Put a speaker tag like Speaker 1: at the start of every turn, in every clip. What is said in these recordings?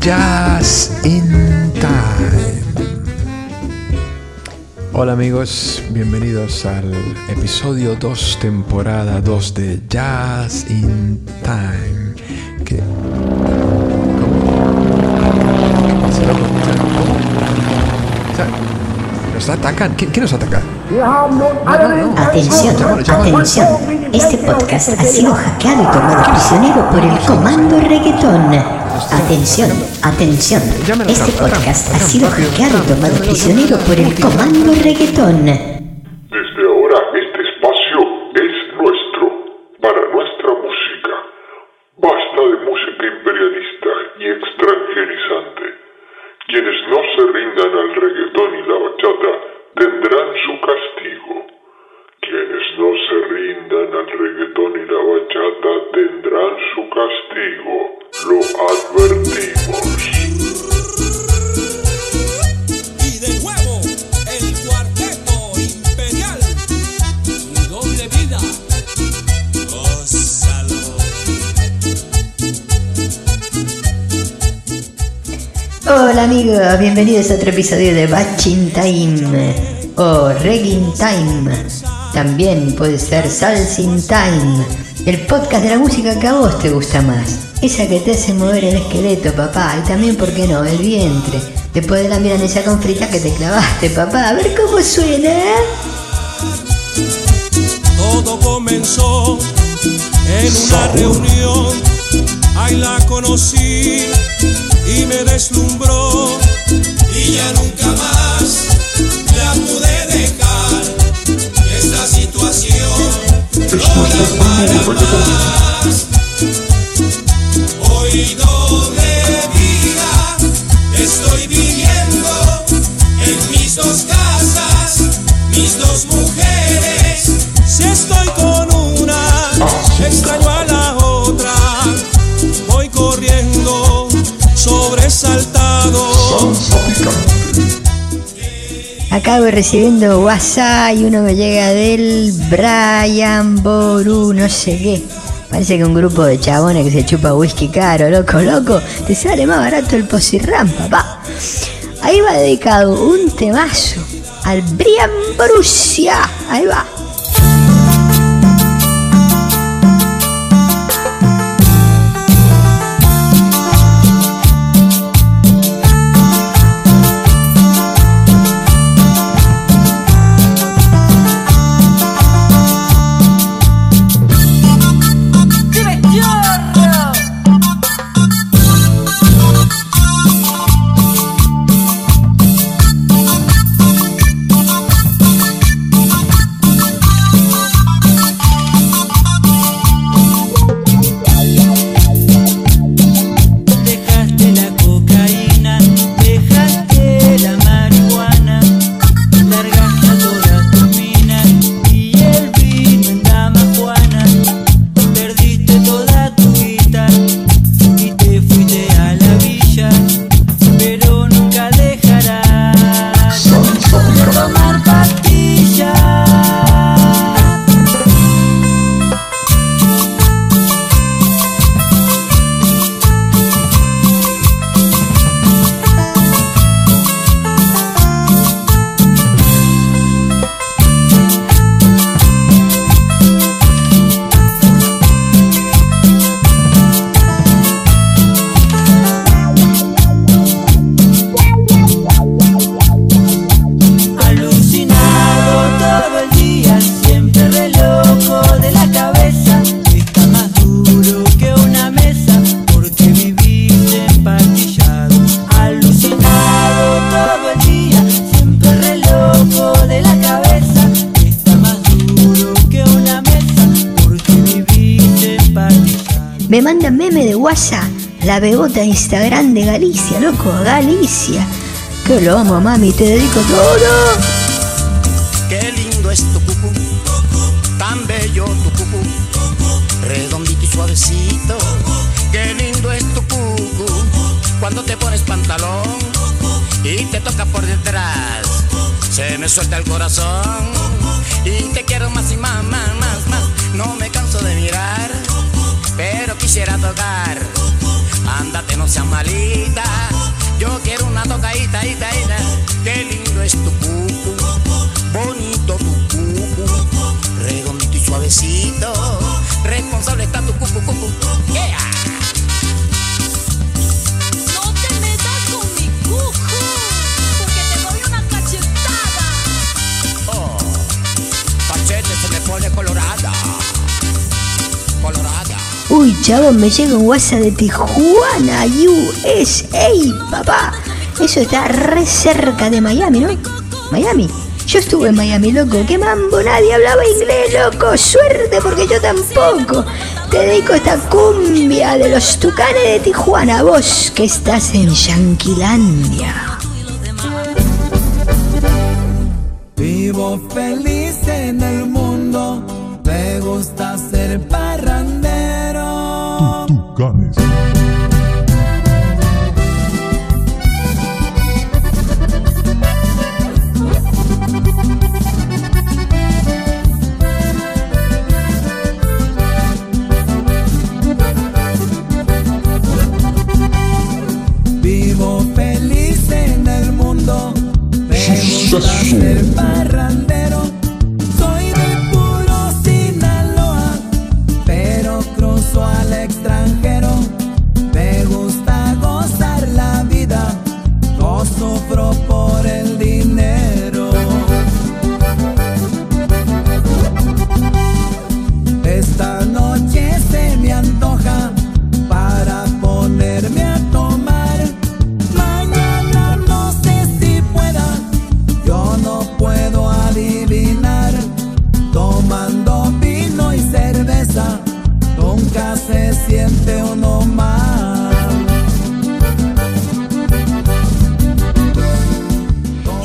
Speaker 1: Jazz in Time. Hola amigos, bienvenidos al episodio 2, temporada 2 de Jazz in Time. ¿Nos atacan? ¿Quién, quién nos ataca?
Speaker 2: Atención,
Speaker 1: Llámalo, llámalo.
Speaker 2: atención. Este podcast ha sido hackeado y tomado prisionero por el comando reggaetón. Atención, atención. Este podcast ha sido hackeado y tomado prisionero por el comando reggaetón. Amigos, bienvenidos a otro episodio de Batching Time o Regging Time. También puede ser Salsing Time, el podcast de la música que a vos te gusta más. Esa que te hace mover el esqueleto, papá, y también, ¿por qué no?, el vientre. Después de la milanesa con frita que te clavaste, papá. A ver cómo suena.
Speaker 3: Todo comenzó en una reunión. Ahí la conocí y me deslumbró. Y ya nunca más la pude dejar. Esta situación no da para más. Hoy doble vida estoy viviendo en mis dos casas, mis dos mujeres.
Speaker 2: Acá voy recibiendo WhatsApp y uno me llega del Brian Boru, no sé qué. Parece que un grupo de chabones que se chupa whisky caro, loco, loco. Te sale más barato el posirram, papá. Ahí va dedicado un temazo al Brian Borussia. Ahí va. Me mandan meme de WhatsApp. La bebota Instagram de Galicia, loco, Galicia. Que lo amo, mami, te dedico todo.
Speaker 4: Qué lindo es tu cucú, tan bello tu cucú, redondito y suavecito. Qué lindo es tu cucú, cuando te pones pantalón y te toca por detrás. Se me suelta el corazón y te quiero más y más, más, más, quisiera tocar. Ándate, no seas malita. Yo quiero una tocadita, ita, ita. Me
Speaker 2: llega un WhatsApp de Tijuana, USA, papá. Eso está re cerca de Miami, ¿no? Miami. Yo estuve en Miami, loco. ¡Qué mambo! Nadie hablaba inglés, loco. Suerte, porque yo tampoco. Te dedico esta cumbia de los tucanes de Tijuana. Vos que estás en Yanquilandia.
Speaker 5: Vivo feliz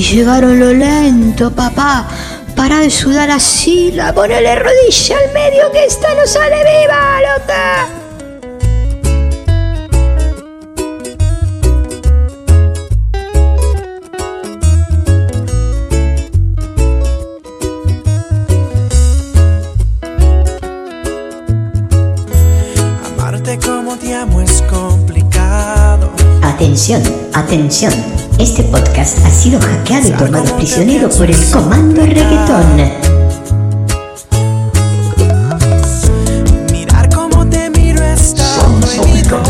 Speaker 5: Y
Speaker 2: llegaron lo lento, papá. Para de sudar así, la ponele rodilla al medio que esta no sale viva, loca.
Speaker 6: Amarte como te amo es complicado.
Speaker 2: Atención, atención. Este podcast ha sido hackeado y tomado prisionero por el comando reggaetón.
Speaker 6: Mirar cómo te miro está prohibido.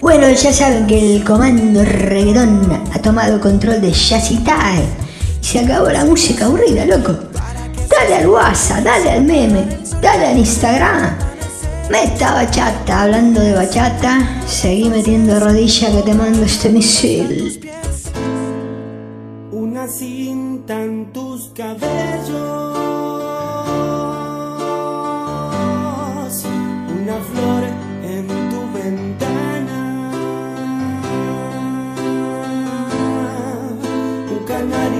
Speaker 2: Bueno, ya saben que el comando reggaetón ha tomado control de Jazzy Time. Y se acabó la música aburrida, loco. Dale al WhatsApp, dale al meme, dale al Instagram. Meta bachata, hablando de bachata, seguí metiendo rodilla que te mando este misil.
Speaker 5: Una cinta en tus cabellos, una flor en tu ventana, un canario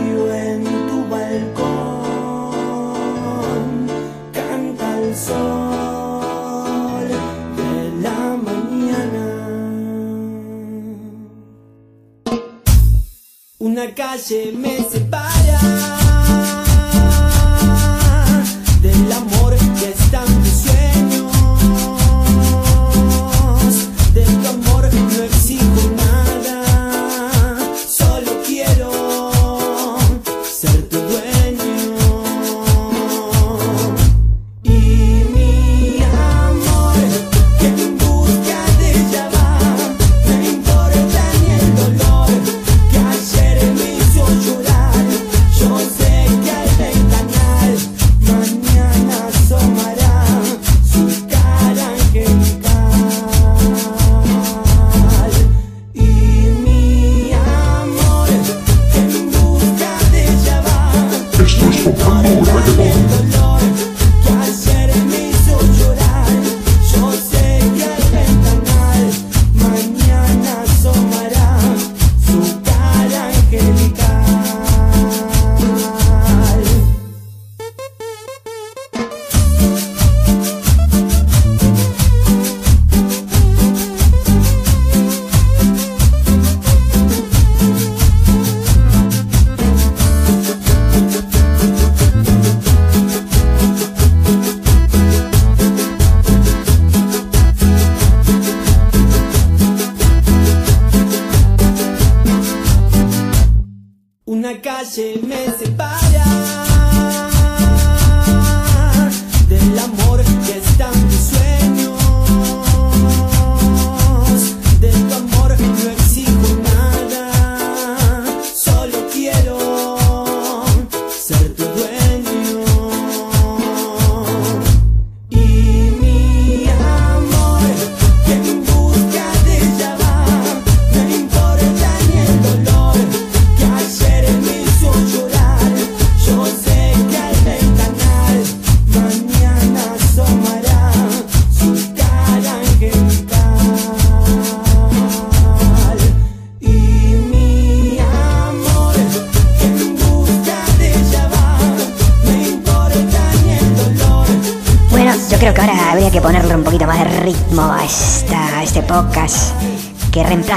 Speaker 5: Una calle me separa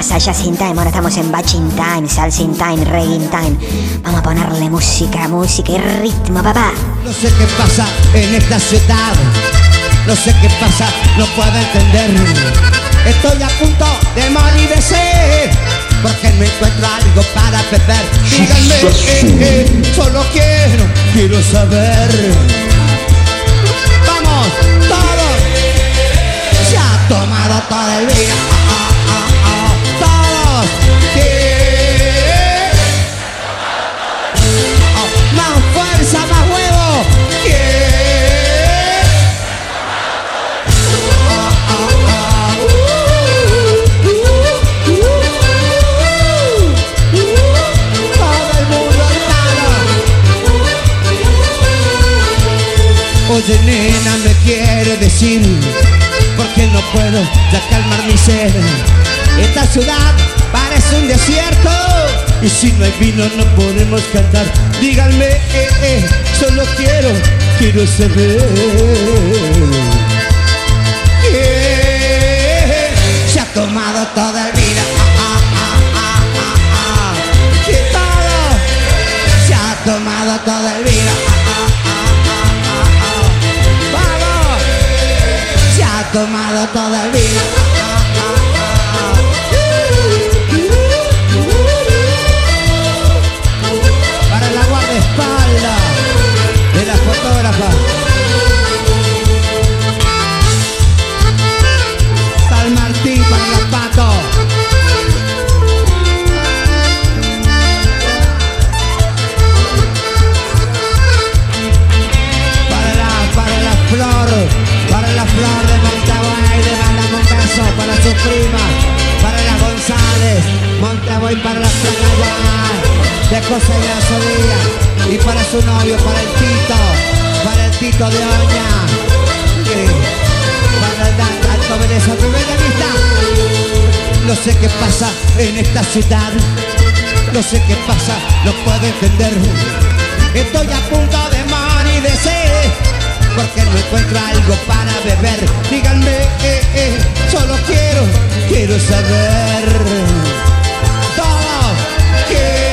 Speaker 2: reemplaza Jazz in Time. Ahora estamos en Batching Time, Salsa in Time, Reggae in Time. Vamos a ponerle música, música y ritmo, papá.
Speaker 7: No sé qué pasa en esta ciudad. No sé qué pasa, no puedo entender. Estoy a punto de morir de sed. Porque no encuentro algo para beber. Díganme, eh, eh, solo quiero, quiero saber. Vamos, todos. Se ha tomado todo el día. Oye nena me quiere decir por qué no puedo ya calmar mi sed Esta ciudad parece un desierto Y si no hay vino no podemos cantar. Díganme, eh, eh, solo quiero, quiero saber. Que Se ha tomado toda el vida. Ah, ah, ah, todo se ha tomado toda el tomado toda el vino. José y para su novio, para el Tito, para el Tito de Oña, para Dan- Alto Venezuela, primera vista. No sé qué pasa en esta ciudad, no sé qué pasa, no puedo entender. Estoy a punto de morir de sed Porque no encuentro algo para beber. Díganme, eh, eh, solo quiero, quiero saber. Todo que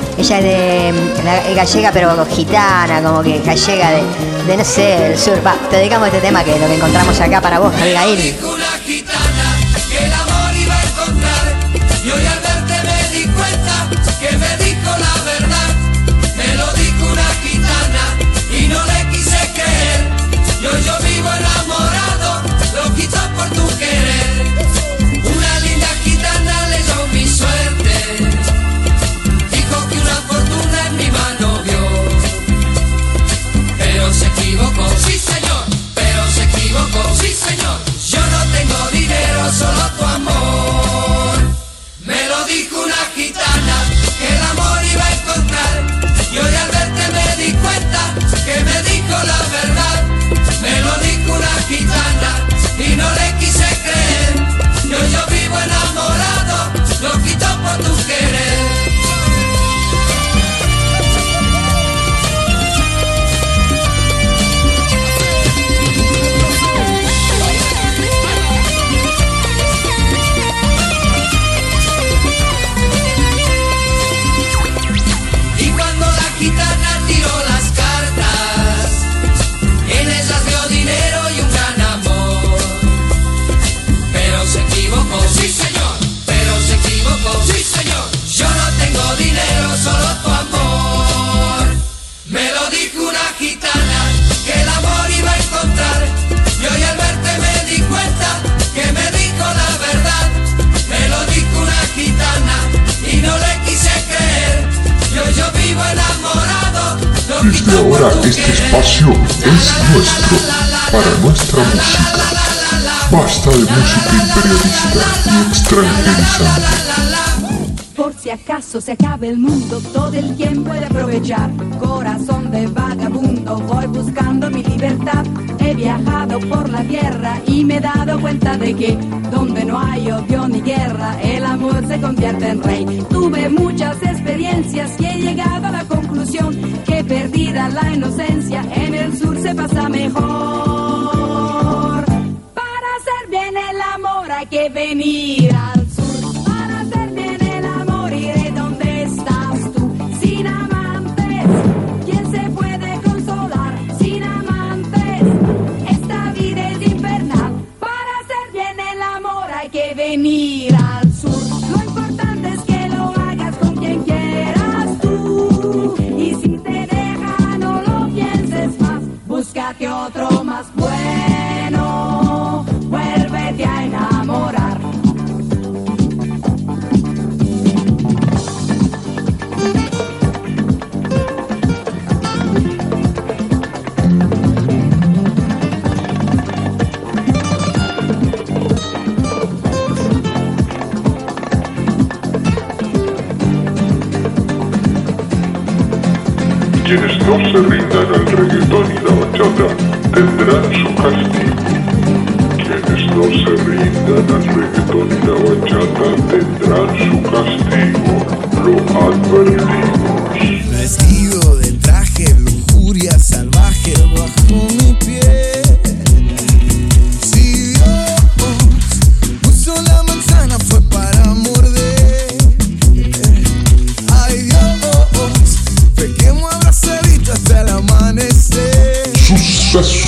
Speaker 2: ella es de gallega, pero gitana, como que gallega de, no sé, del sur. Va, te dedicamos este tema que lo que encontramos acá para vos, Abigail.
Speaker 8: Para nuestra música. Basta de música imperialista y extranjerizante.
Speaker 9: Por si acaso se acabe el mundo, todo el quien puede aprovechar. Corazón viajado por la tierra y me he dado cuenta de que donde no hay odio ni guerra, el amor se convierte en rey. Tuve muchas experiencias y he llegado a la conclusión que perdida la inocencia, en el sur se pasa mejor. Para hacer bien el amor hay que venir que
Speaker 8: se rindan al reggaetón y la bachata tendrán su castigo. Quienes no se rindan al reggaetón y la bachata tendrán su castigo. Lo advertimos.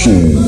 Speaker 6: soul.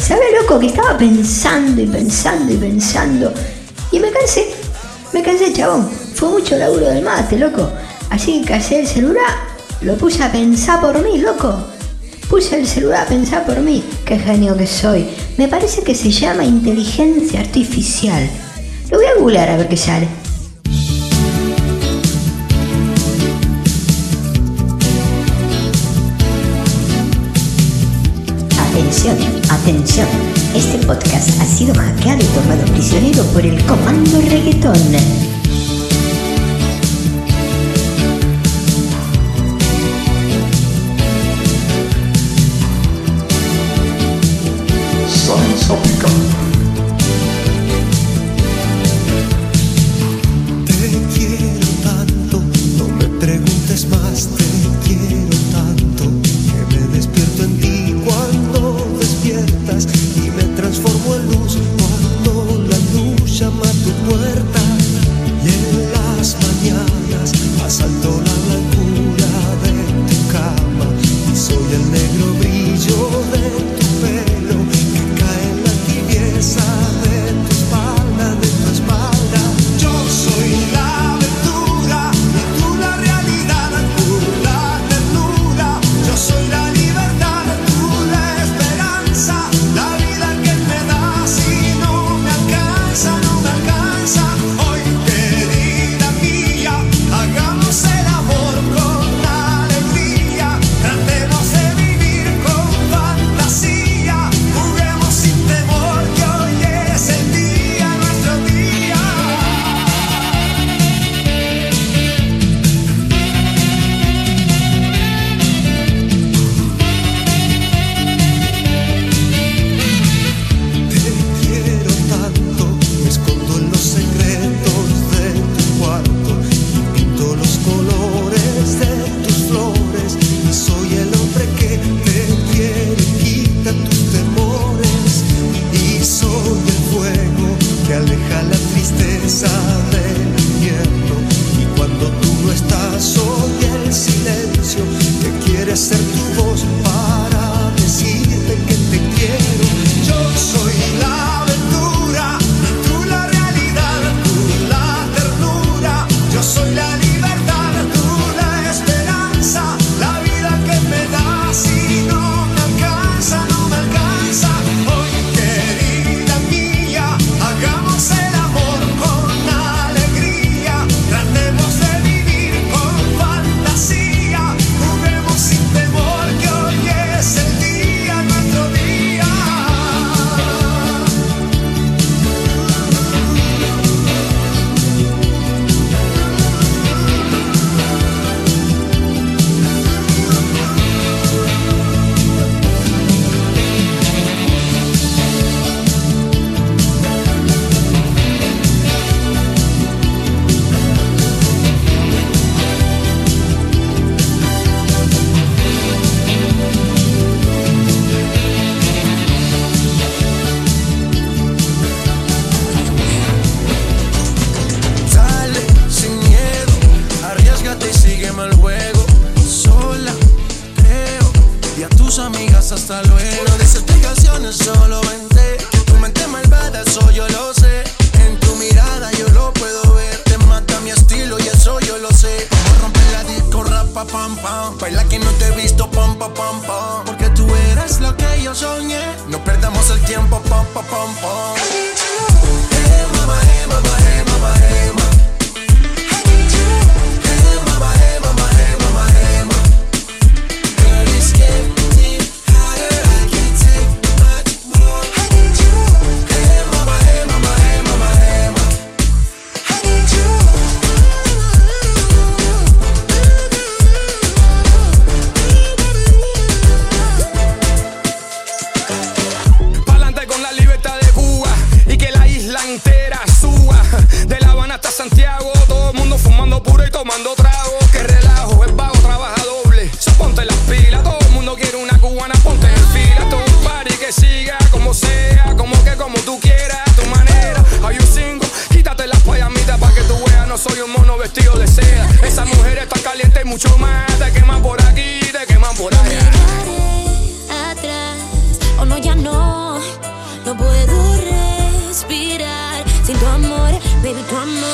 Speaker 2: ¿Sabe, loco? Que estaba pensando y pensando y pensando. Y me cansé. Me cansé, chabón. Fue mucho laburo del mate, loco. Así que casé el celular. Lo puse a pensar por mí, loco. Puse el celular a pensar por mí. Qué genio que soy. Me parece que se llama inteligencia artificial. Lo voy a googlear a ver qué sale. Atención. Este podcast ha sido hackeado y tomado prisionero por el comando reggaetón.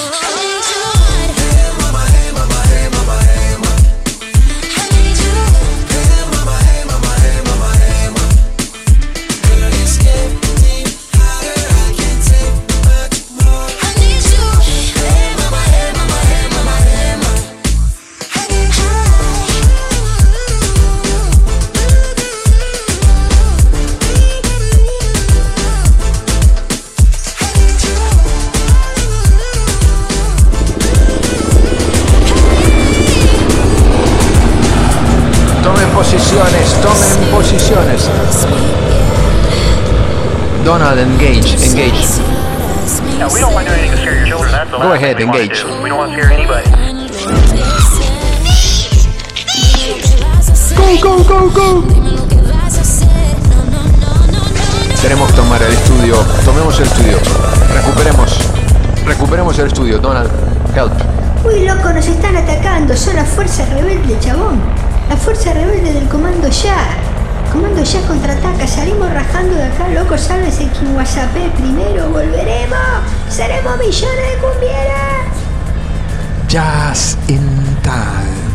Speaker 10: oh.
Speaker 1: Tenemos que tomar el estudio. Tomemos el estudio. Recuperemos. Recuperemos el estudio. Donald, help.
Speaker 2: Uy, loco, nos están atacando. Son las fuerzas rebeldes, chabón. Las fuerzas rebeldes del comando ya. Comando ya contraataca. Salimos rajando de acá, loco. Sálvese quien WhatsApp primero. Volveremos. Seremos millones de cumbieras.
Speaker 1: Jazz in time.